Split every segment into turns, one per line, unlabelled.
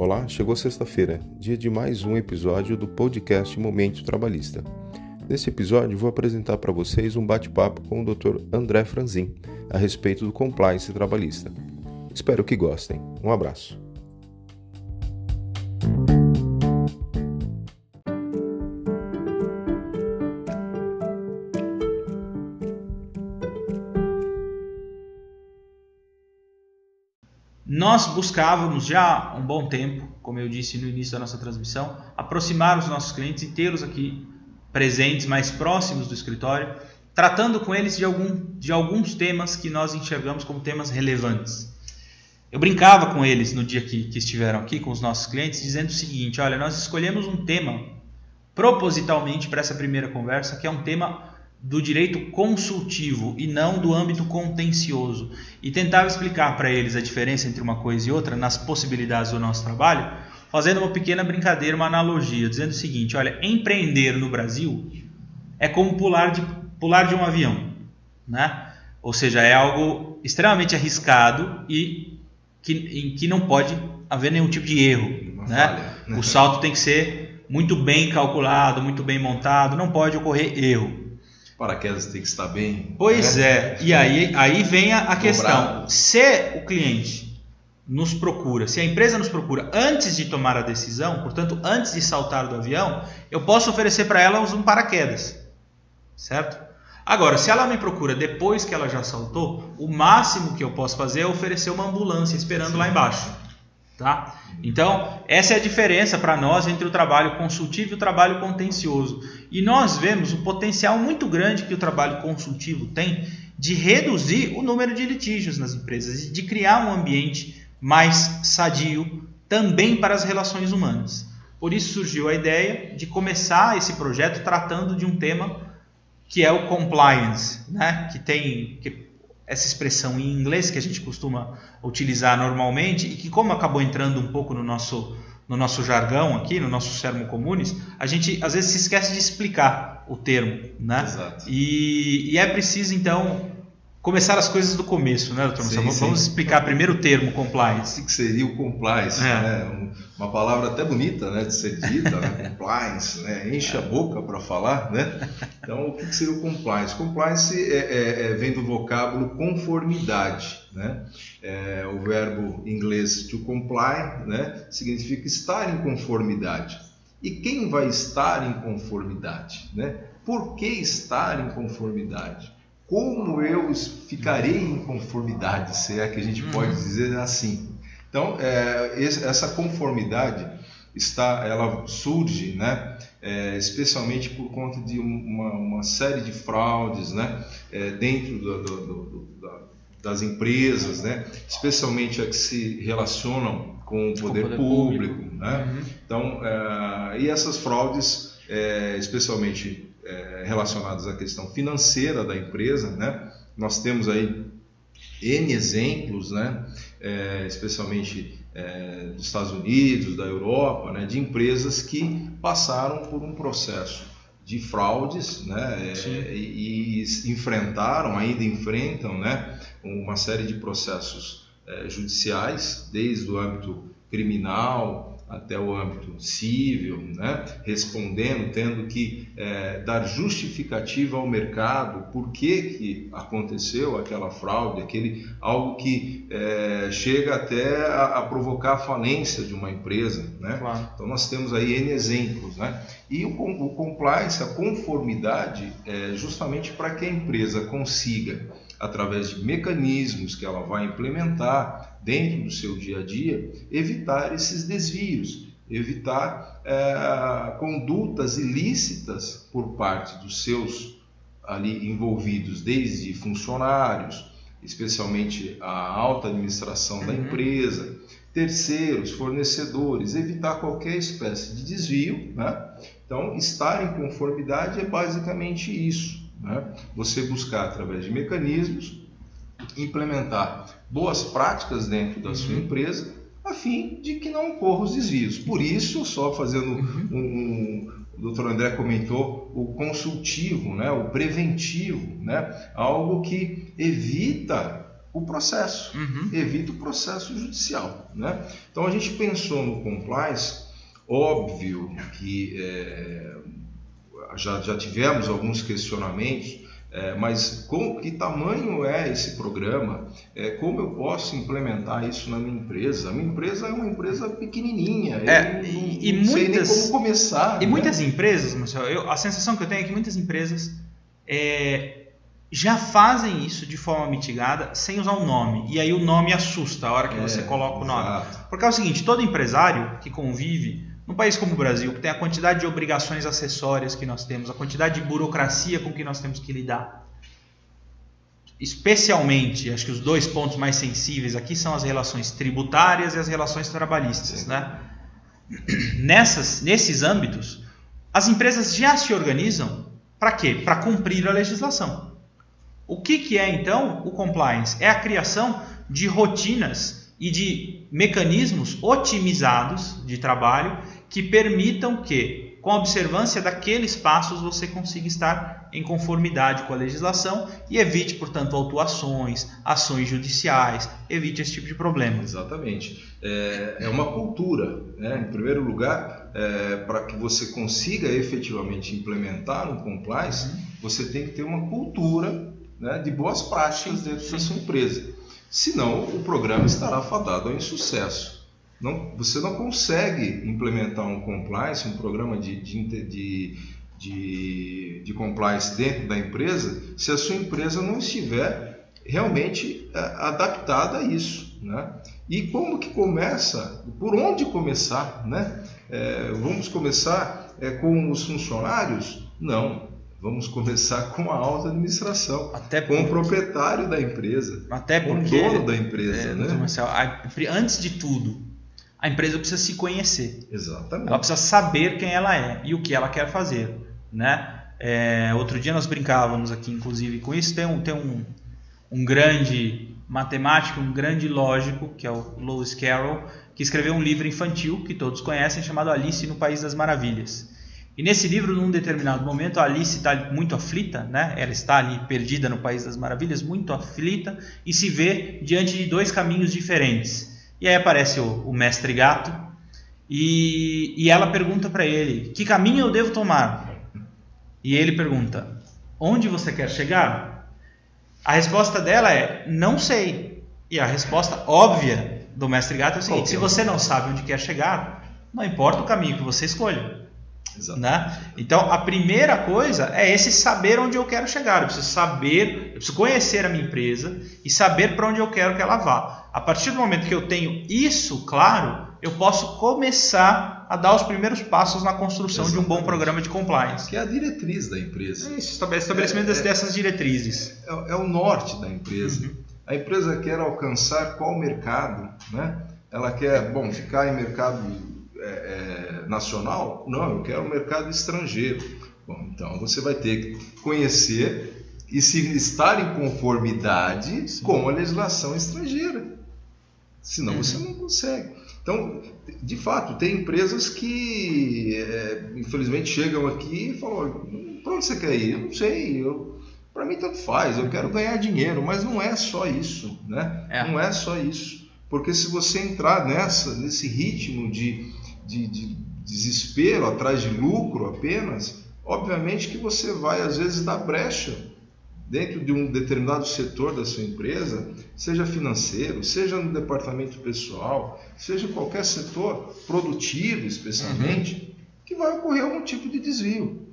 Olá, chegou sexta-feira, dia de mais um episódio do podcast Momento Trabalhista. Nesse episódio, vou apresentar para vocês um bate-papo com o Dr. André Franzin a respeito do compliance trabalhista. Espero que gostem. Um abraço.
Nós buscávamos já há um bom tempo, como eu disse no início da nossa transmissão, aproximar os nossos clientes e tê-los aqui presentes, mais próximos do escritório, tratando com eles de, algum, de alguns temas que nós enxergamos como temas relevantes. Eu brincava com eles no dia que, que estiveram aqui, com os nossos clientes, dizendo o seguinte: olha, nós escolhemos um tema propositalmente para essa primeira conversa, que é um tema do direito consultivo e não do âmbito contencioso. E tentava explicar para eles a diferença entre uma coisa e outra nas possibilidades do nosso trabalho, fazendo uma pequena brincadeira, uma analogia, dizendo o seguinte: olha, empreender no Brasil é como pular de, pular de um avião, né? Ou seja, é algo extremamente arriscado e que, em que não pode haver nenhum tipo de erro. Né? Falha, né? O salto tem que ser muito bem calculado, muito bem montado, não pode ocorrer erro
paraquedas tem que estar bem.
Pois né? é, e aí, aí vem a, a questão: se o cliente nos procura, se a empresa nos procura antes de tomar a decisão, portanto, antes de saltar do avião, eu posso oferecer para ela um paraquedas, certo? Agora, se ela me procura depois que ela já saltou, o máximo que eu posso fazer é oferecer uma ambulância esperando Sim. lá embaixo. Tá? Então, essa é a diferença para nós entre o trabalho consultivo e o trabalho contencioso. E nós vemos o potencial muito grande que o trabalho consultivo tem de reduzir o número de litígios nas empresas e de criar um ambiente mais sadio também para as relações humanas. Por isso surgiu a ideia de começar esse projeto tratando de um tema que é o compliance, né? que tem que essa expressão em inglês que a gente costuma utilizar normalmente e que como acabou entrando um pouco no nosso no nosso jargão aqui, no nosso sermo comunes, a gente às vezes se esquece de explicar o termo, né? Exato. E, e é preciso então começar as coisas do começo, né, doutor? Sim, vamos, sim. vamos explicar primeiro o termo compliance.
O que seria o compliance? É. Né? Uma palavra até bonita né, de ser dita, né? compliance, né? enche a boca para falar. Né? Então, o que seria o compliance? Compliance é, é, é, vem do vocábulo conformidade. Né? É, o verbo inglês to comply né, significa estar em conformidade. E quem vai estar em conformidade? Né? Por que estar em conformidade? Como eu ficarei em conformidade, se é que a gente pode uhum. dizer assim. Então, é, essa conformidade está, ela surge, né, é, especialmente por conta de uma, uma série de fraudes, né, é, dentro do, do, do, da, das empresas, né, especialmente as que se relacionam com o poder, o poder público, público. Né? Uhum. Então, é, e essas fraudes, é, especialmente é, relacionadas à questão financeira da empresa, né? Nós temos aí N exemplos, né? É, especialmente é, dos Estados Unidos, da Europa, né? de empresas que passaram por um processo de fraudes né? É, e, e, enfrentaram, ainda enfrentam né? uma série de processos é, judiciais, desde o âmbito criminal, até o âmbito civil, né? respondendo, tendo que é, dar justificativa ao mercado por que, que aconteceu aquela fraude, aquele algo que é, chega até a, a, provocar a falência de uma empresa. Né? Claro. Então nós temos aí N exemplos. Né? E o, o compliance, a conformidade, é justamente para que a empresa consiga, através de mecanismos que ela vai implementar, dentro do seu dia a dia, evitar esses desvios, evitar é, condutas ilícitas por parte dos seus ali envolvidos, desde funcionários, especialmente a alta administração da uhum. empresa, terceiros, fornecedores, evitar qualquer espécie de desvio. Né? Então, estar em conformidade é basicamente isso. Né? Você buscar através de mecanismos implementar boas práticas dentro da sua uhum. empresa, a fim de que não ocorram os desvios. Por isso, só fazendo uhum. um, um, o doutor André comentou, o consultivo, né, o preventivo, né, algo que evita o processo, uhum. evita o processo judicial. Né? Então a gente pensou no compliance, óbvio que é, já, já tivemos alguns questionamentos é, mas com que tamanho é esse programa? É, como eu posso implementar isso na minha empresa? A minha empresa é uma empresa pequenininha.
É, e, e
não
muitas,
sei nem como começar.
E né? muitas empresas, Marcelo, eu, a sensação que eu tenho é que muitas empresas é, já fazem isso de forma mitigada sem usar o nome. E aí o nome assusta a hora que é, você coloca o nome. Exato. Porque é o seguinte, todo empresário que convive num país como o Brasil, que tem a quantidade de obrigações acessórias que nós temos, a quantidade de burocracia com que nós temos que lidar, especialmente, acho que os dois pontos mais sensíveis aqui são as relações tributárias e as relações trabalhistas, né? Nessas, nesses âmbitos, as empresas já se organizam para quê? Para cumprir a legislação. O que, que é então o compliance? É a criação de rotinas e de mecanismos otimizados de trabalho que permitam que, com a observância daqueles passos, você consiga estar em conformidade com a legislação e evite, portanto, autuações, ações judiciais, evite esse tipo de problema.
Exatamente. É, é uma cultura, né? em primeiro lugar, é, para que você consiga efetivamente implementar um compliance, uhum. você tem que ter uma cultura né, de boas práticas dentro sim. da sua empresa. Senão, o programa estará fadado ao insucesso. Não, você não consegue implementar um compliance, um programa de, de, de, de, de compliance dentro da empresa, se a sua empresa não estiver realmente é, adaptada a isso. Né? E como que começa? Por onde começar? Né? É, vamos começar é, com os funcionários? Não. Vamos começar com a alta administração, até com o proprietário da empresa,
até
com o dono da empresa. É, né?
Marcelo, antes de tudo, a empresa precisa se conhecer.
Exatamente.
Ela precisa saber quem ela é e o que ela quer fazer, né? É, outro dia nós brincávamos aqui, inclusive, com isso. Tem um, tem um, um grande matemático, um grande lógico, que é o Lewis Carroll, que escreveu um livro infantil que todos conhecem, chamado Alice no País das Maravilhas. E nesse livro, num determinado momento, a Alice está muito aflita, né? ela está ali perdida no País das Maravilhas, muito aflita, e se vê diante de dois caminhos diferentes. E aí aparece o, o mestre gato e, e ela pergunta para ele: Que caminho eu devo tomar? E ele pergunta: Onde você quer chegar? A resposta dela é: Não sei. E a resposta óbvia do mestre gato é o seguinte: Se você não sabe onde quer chegar, não importa o caminho que você escolha. Né? Então, a primeira coisa é esse saber onde eu quero chegar. Eu preciso saber, eu preciso conhecer a minha empresa e saber para onde eu quero que ela vá. A partir do momento que eu tenho isso claro, eu posso começar a dar os primeiros passos na construção Exatamente. de um bom programa de compliance.
Que é a diretriz da empresa.
É isso, estabelecimento é, é, dessas diretrizes.
É, é, o norte da empresa. Uhum. A empresa quer alcançar qual mercado, né? Ela quer, bom, ficar em mercado é, é, nacional? Não, eu quero um mercado estrangeiro. Bom, então você vai ter que conhecer e se estar em conformidade Sim. com a legislação estrangeira. Senão uhum. você não consegue. Então, de fato, tem empresas que é, infelizmente chegam aqui e falam: para onde você quer ir? Eu não sei, eu, para mim tanto faz, eu quero ganhar dinheiro, mas não é só isso, né? É. Não é só isso. Porque se você entrar nessa, nesse ritmo de de, de desespero, atrás de lucro apenas, obviamente que você vai às vezes dar brecha dentro de um determinado setor da sua empresa, seja financeiro, seja no departamento pessoal, seja qualquer setor produtivo, especialmente, uhum. que vai ocorrer algum tipo de desvio,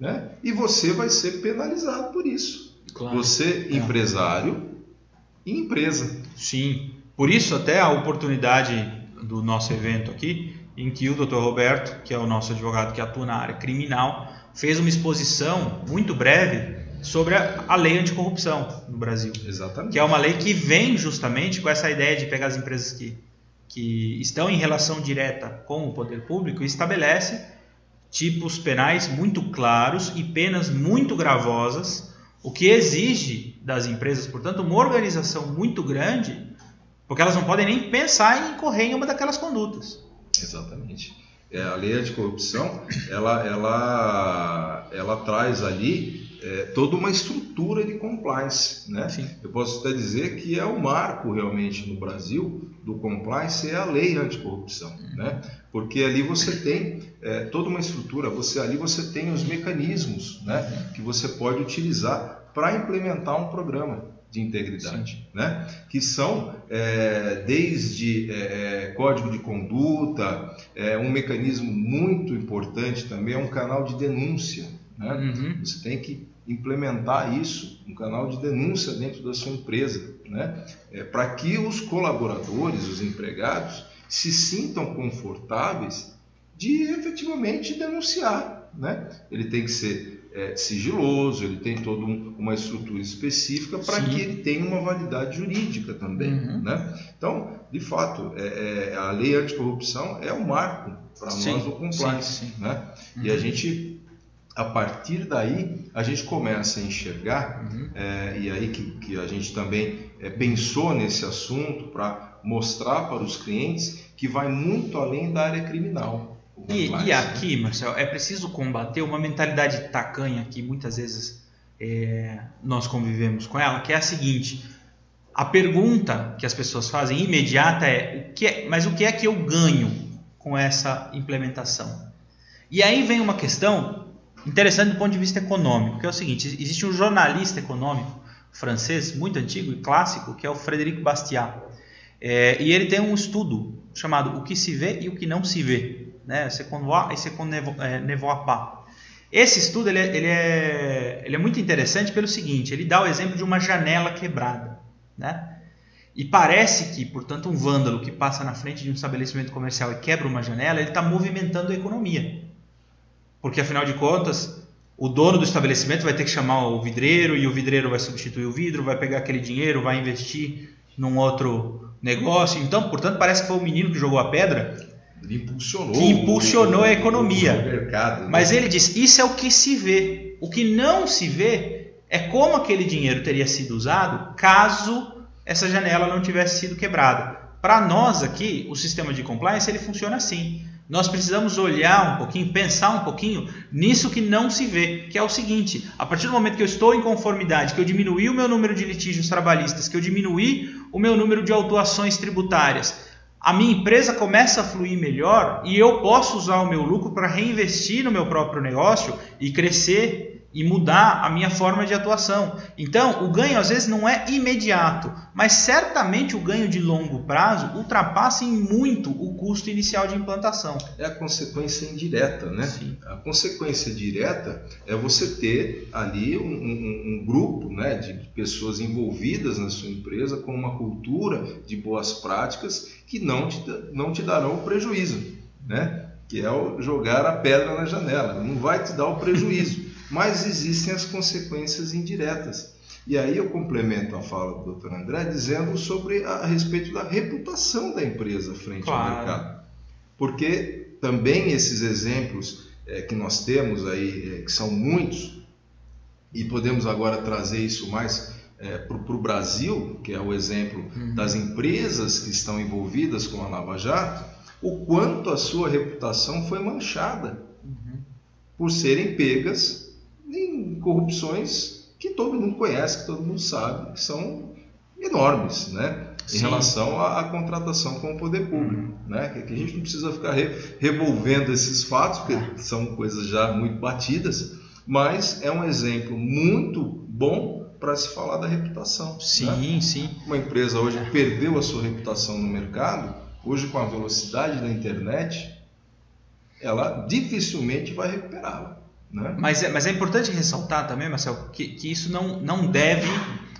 né? E você vai ser penalizado por isso. Claro. Você é. empresário e empresa.
Sim. Por isso até a oportunidade do nosso evento aqui em que o Dr. Roberto, que é o nosso advogado que atua na área criminal, fez uma exposição muito breve sobre a, lei anticorrupção no Brasil.
Exatamente.
Que é uma lei que vem justamente com essa ideia de pegar as empresas que, que estão em relação direta com o poder público e estabelece tipos penais muito claros e penas muito gravosas, o que exige das empresas, portanto, uma organização muito grande, porque elas não podem nem pensar em incorrer em uma daquelas condutas.
Exatamente. É, a lei anticorrupção, ela, ela, ela traz ali é, toda uma estrutura de compliance. Né? Eu posso até dizer que é o marco realmente no Brasil do compliance é a lei anticorrupção, uhum. né? porque ali você tem é, toda uma estrutura, você ali você tem os mecanismos né, uhum. que você pode utilizar para implementar um programa de integridade, né? que são é, desde é, é, código de conduta, é, um mecanismo muito importante também é um canal de denúncia. Né? Uhum. Você tem que implementar isso, um canal de denúncia dentro da sua empresa, né? É, para que os colaboradores, os empregados, se sintam confortáveis de efetivamente denunciar. Né? Ele tem que ser é, sigiloso, ele tem toda um, uma estrutura específica para que ele tenha uma validade jurídica também. Uhum. Né? Então, de fato, é, é, a lei anticorrupção é um marco para nós do compliance. Sim, sim. Né? Uhum. E a uhum. gente a partir daí a gente começa a enxergar, uhum. é, e aí que, que, a gente também é, pensou nesse assunto para mostrar para os clientes que vai muito além da área criminal.
E, e, aqui, Marcelo, é preciso combater uma mentalidade tacanha que muitas vezes é, nós convivemos com ela, que é a seguinte: a pergunta que as pessoas fazem imediata é, o que é mas o que é que eu ganho com essa implementação? E aí vem uma questão interessante do ponto de vista econômico, que é o seguinte: existe um jornalista econômico francês muito antigo e clássico, que é o Frédéric Bastiat. É, e ele tem um estudo chamado O que se vê e o que não se vê, né? C'est qu'on voit et c'est ne voit pas. Esse estudo ele é, ele, é, ele é muito interessante pelo seguinte: ele dá o exemplo de uma janela quebrada, né? E parece que, portanto, um vândalo que passa na frente de um estabelecimento comercial e quebra uma janela, ele está movimentando a economia. Porque afinal de contas, o dono do estabelecimento vai ter que chamar o vidreiro e o vidreiro vai substituir o vidro, vai pegar aquele dinheiro, vai investir num outro negócio. Então, portanto, parece que foi o menino que jogou a pedra
ele impulsionou,
que impulsionou a economia. Mercado, né? Mas ele diz: isso é o que se vê. O que não se vê é como aquele dinheiro teria sido usado caso essa janela não tivesse sido quebrada. Para nós aqui, o sistema de compliance ele funciona assim nós precisamos olhar um pouquinho, pensar um pouquinho nisso que não se vê, que é o seguinte: a partir do momento que eu estou em conformidade, que eu diminuí o meu número de litígios trabalhistas, que eu diminuí o meu número de autuações tributárias, a minha empresa começa a fluir melhor e eu posso usar o meu lucro para reinvestir no meu próprio negócio e crescer e mudar a minha forma de atuação. Então, o ganho às vezes não é imediato, mas certamente o ganho de longo prazo ultrapassa em muito o custo inicial de implantação.
É a consequência indireta, né? Sim. A consequência direta é você ter ali um, um, um grupo né, de pessoas envolvidas na sua empresa com uma cultura de boas práticas que não te, não te darão prejuízo, né? Que é o jogar a pedra na janela, não vai te dar o prejuízo mas existem as consequências indiretas. E aí eu complemento a fala do Dr. André dizendo sobre a, a respeito da reputação da empresa frente claro. ao mercado. Porque também esses exemplos é, que nós temos aí, é, que são muitos, e podemos agora trazer isso mais é, para o Brasil, que é o exemplo uhum. das empresas que estão envolvidas com a Lava Jato, o quanto a sua reputação foi manchada uhum. por serem pegas em corrupções que todo mundo conhece, que todo mundo sabe, que são enormes, né? Em Sim. relação à, à, contratação com o poder público, uhum. né? Que, que, a gente não precisa ficar re, revolvendo esses fatos, porque são coisas já muito batidas, mas é um exemplo muito bom para se falar da reputação.
Sim, né? sim.
Uma empresa hoje perdeu a sua reputação no mercado, hoje com a velocidade da internet, ela dificilmente vai recuperá-la. Né?
Mas, é, mas é importante ressaltar também, Marcel, que, que isso não, não deve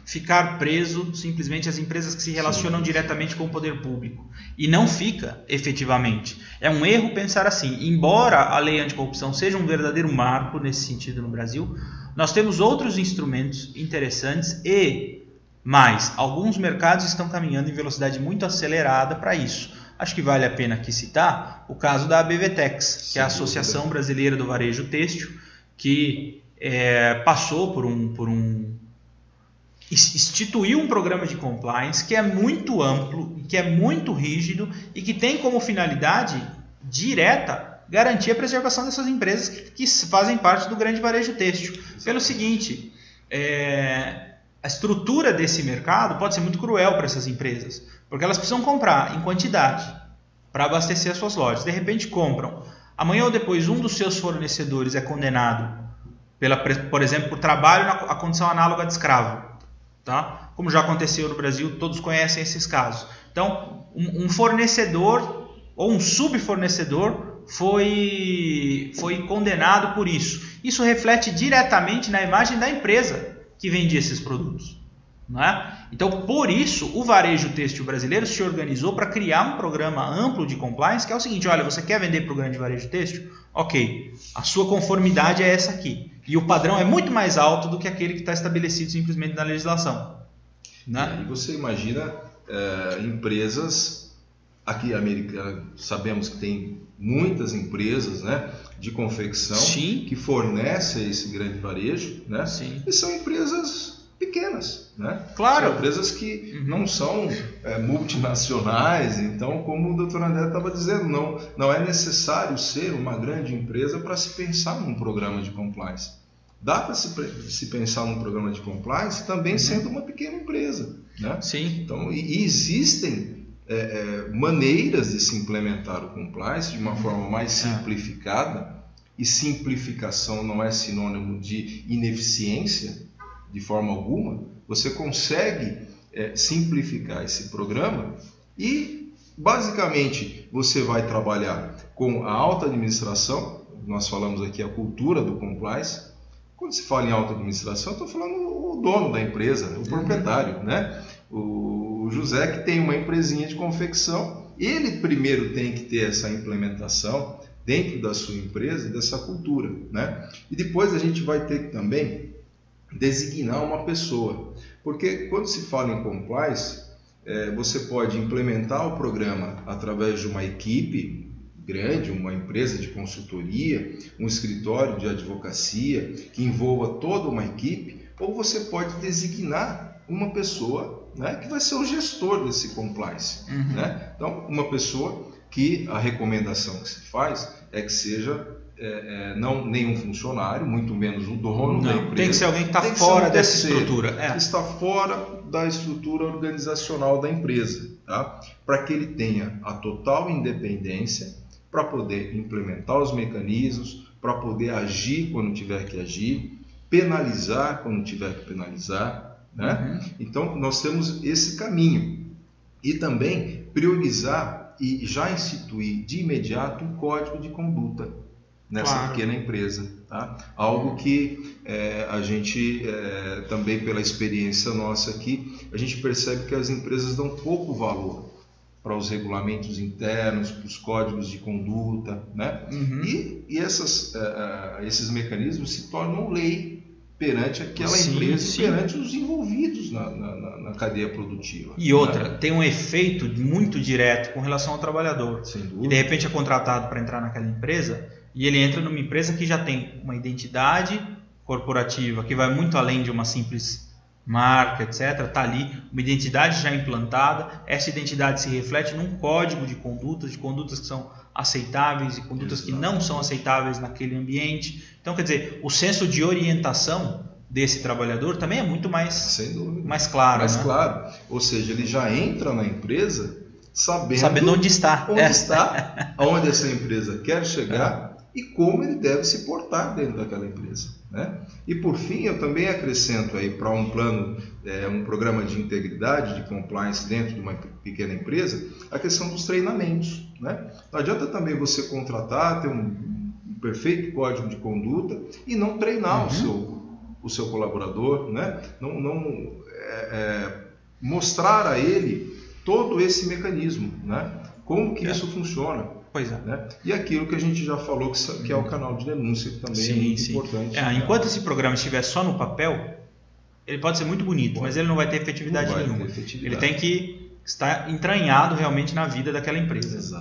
ficar preso simplesmente às empresas que se relacionam Sim. diretamente com o poder público. E não fica, efetivamente. É um erro pensar assim. Embora a lei anticorrupção seja um verdadeiro marco nesse sentido no Brasil, nós temos outros instrumentos interessantes e mais. Alguns mercados estão caminhando em velocidade muito acelerada para isso. Acho que vale a pena aqui citar o caso da ABVTEX, que é a Associação Brasileira do Varejo Têxtil, que é, passou por um, por um instituiu um programa de compliance que é muito amplo, que é muito rígido e que tem como finalidade direta garantir a preservação dessas empresas que, que fazem parte do grande varejo têxtil. Pelo seguinte, é, a estrutura desse mercado pode ser muito cruel para essas empresas, porque elas precisam comprar em quantidade para abastecer as suas lojas. De repente compram. Amanhã ou depois um dos seus fornecedores é condenado, pela, por exemplo, por trabalho na condição análoga de escravo. Tá? Como já aconteceu no Brasil, todos conhecem esses casos. Então, um, um fornecedor ou um subfornecedor foi, foi condenado por isso. Isso reflete diretamente na imagem da empresa que vendia esses produtos. Não é? Então, por isso, o varejo têxtil brasileiro se organizou para criar um programa amplo de compliance, que é o seguinte: olha, você quer vender para o grande varejo têxtil? Ok, a sua conformidade é essa aqui. E o padrão é muito mais alto do que aquele que está estabelecido simplesmente na legislação.
Né? E você imagina é, empresas aqui americana sabemos que tem muitas empresas né, de confecção
Sim.
que fornecem esse grande varejo, né?
Sim.
E são empresas pequenas, né?
Claro.
São empresas que não são é, multinacionais, então, como o Dr. André estava dizendo, não, não é necessário ser uma grande empresa para se pensar num programa de compliance. Dá para se, se, pensar num programa de compliance também uhum. sendo uma pequena empresa. Né?
Sim.
Então, e, e existem é, é, maneiras de se implementar o compliance de uma forma mais é. simplificada, e simplificação não é sinônimo de ineficiência de forma alguma. Você consegue é, simplificar esse programa e, basicamente, você vai trabalhar com a alta administração. Nós falamos aqui a cultura do compliance quando se fala em alta administração, estou falando o dono da empresa, o proprietário, né? O José que tem uma empresinha de confecção, ele primeiro tem que ter essa implementação dentro da sua empresa, dessa cultura, né? E depois a gente vai ter que também designar uma pessoa, porque quando se fala em compliance, é, você pode implementar o programa através de uma equipe grande, uma empresa de consultoria, um escritório de advocacia que envolva toda uma equipe, ou você pode designar uma pessoa né, que vai ser o gestor desse compliance. Uhum. Né? Então, uma pessoa que a recomendação que se faz é que seja é, é, não nenhum funcionário, muito menos o dono não, da empresa.
Tem que ser alguém que está fora dessa estrutura.
É. Que está fora da estrutura organizacional da empresa, tá? para que ele tenha a total independência para poder implementar os mecanismos, para poder agir quando tiver que agir, penalizar quando tiver que penalizar. Né? Uhum. Então, nós temos esse caminho. E também priorizar e já instituir de imediato um código de conduta nessa claro. pequena empresa. Tá? Algo que é, a gente, é, também pela experiência nossa aqui, a gente percebe que as empresas dão pouco valor para os regulamentos internos, para os códigos de conduta, né? Uhum. E, e essas, uh, esses mecanismos se tornam lei perante aquela sim, empresa sim. perante os envolvidos na, na, na cadeia produtiva.
E outra, né? tem um efeito muito direto com relação ao trabalhador.
Sem dúvida.
E de repente é contratado para entrar naquela empresa e ele entra numa empresa que já tem uma identidade corporativa que vai muito além de uma simples marca, etc. Está ali uma identidade já implantada. Essa identidade se reflete num código de condutas, de condutas que são aceitáveis e condutas Exato. que não são aceitáveis naquele ambiente. Então, quer dizer, o senso de orientação desse trabalhador também é muito mais, mais claro.
Mais
né?
claro. Ou seja, ele já entra na empresa sabendo,
sabendo onde está.
Onde é. está, aonde essa empresa quer chegar é. E como ele deve se portar dentro daquela empresa. Né? E por fim, eu também acrescento aí para um plano, é, um programa de integridade, de compliance dentro de uma pequena empresa, a questão dos treinamentos. Né? Não adianta também você contratar, ter um, um perfeito código de conduta e não treinar uhum. o, seu, o seu colaborador, né? não, não é, é, mostrar a ele todo esse mecanismo, né? como que é. isso funciona.
Pois é.
Né? E aquilo que a gente já falou, que, que é o canal de denúncia, que também sim, é muito sim. importante.
É, enquanto esse programa estiver só no papel, ele pode ser muito bonito, mas ele não vai ter efetividade nenhuma. Ter efetividade. Ele tem que estar entranhado realmente na vida daquela empresa.
Exato.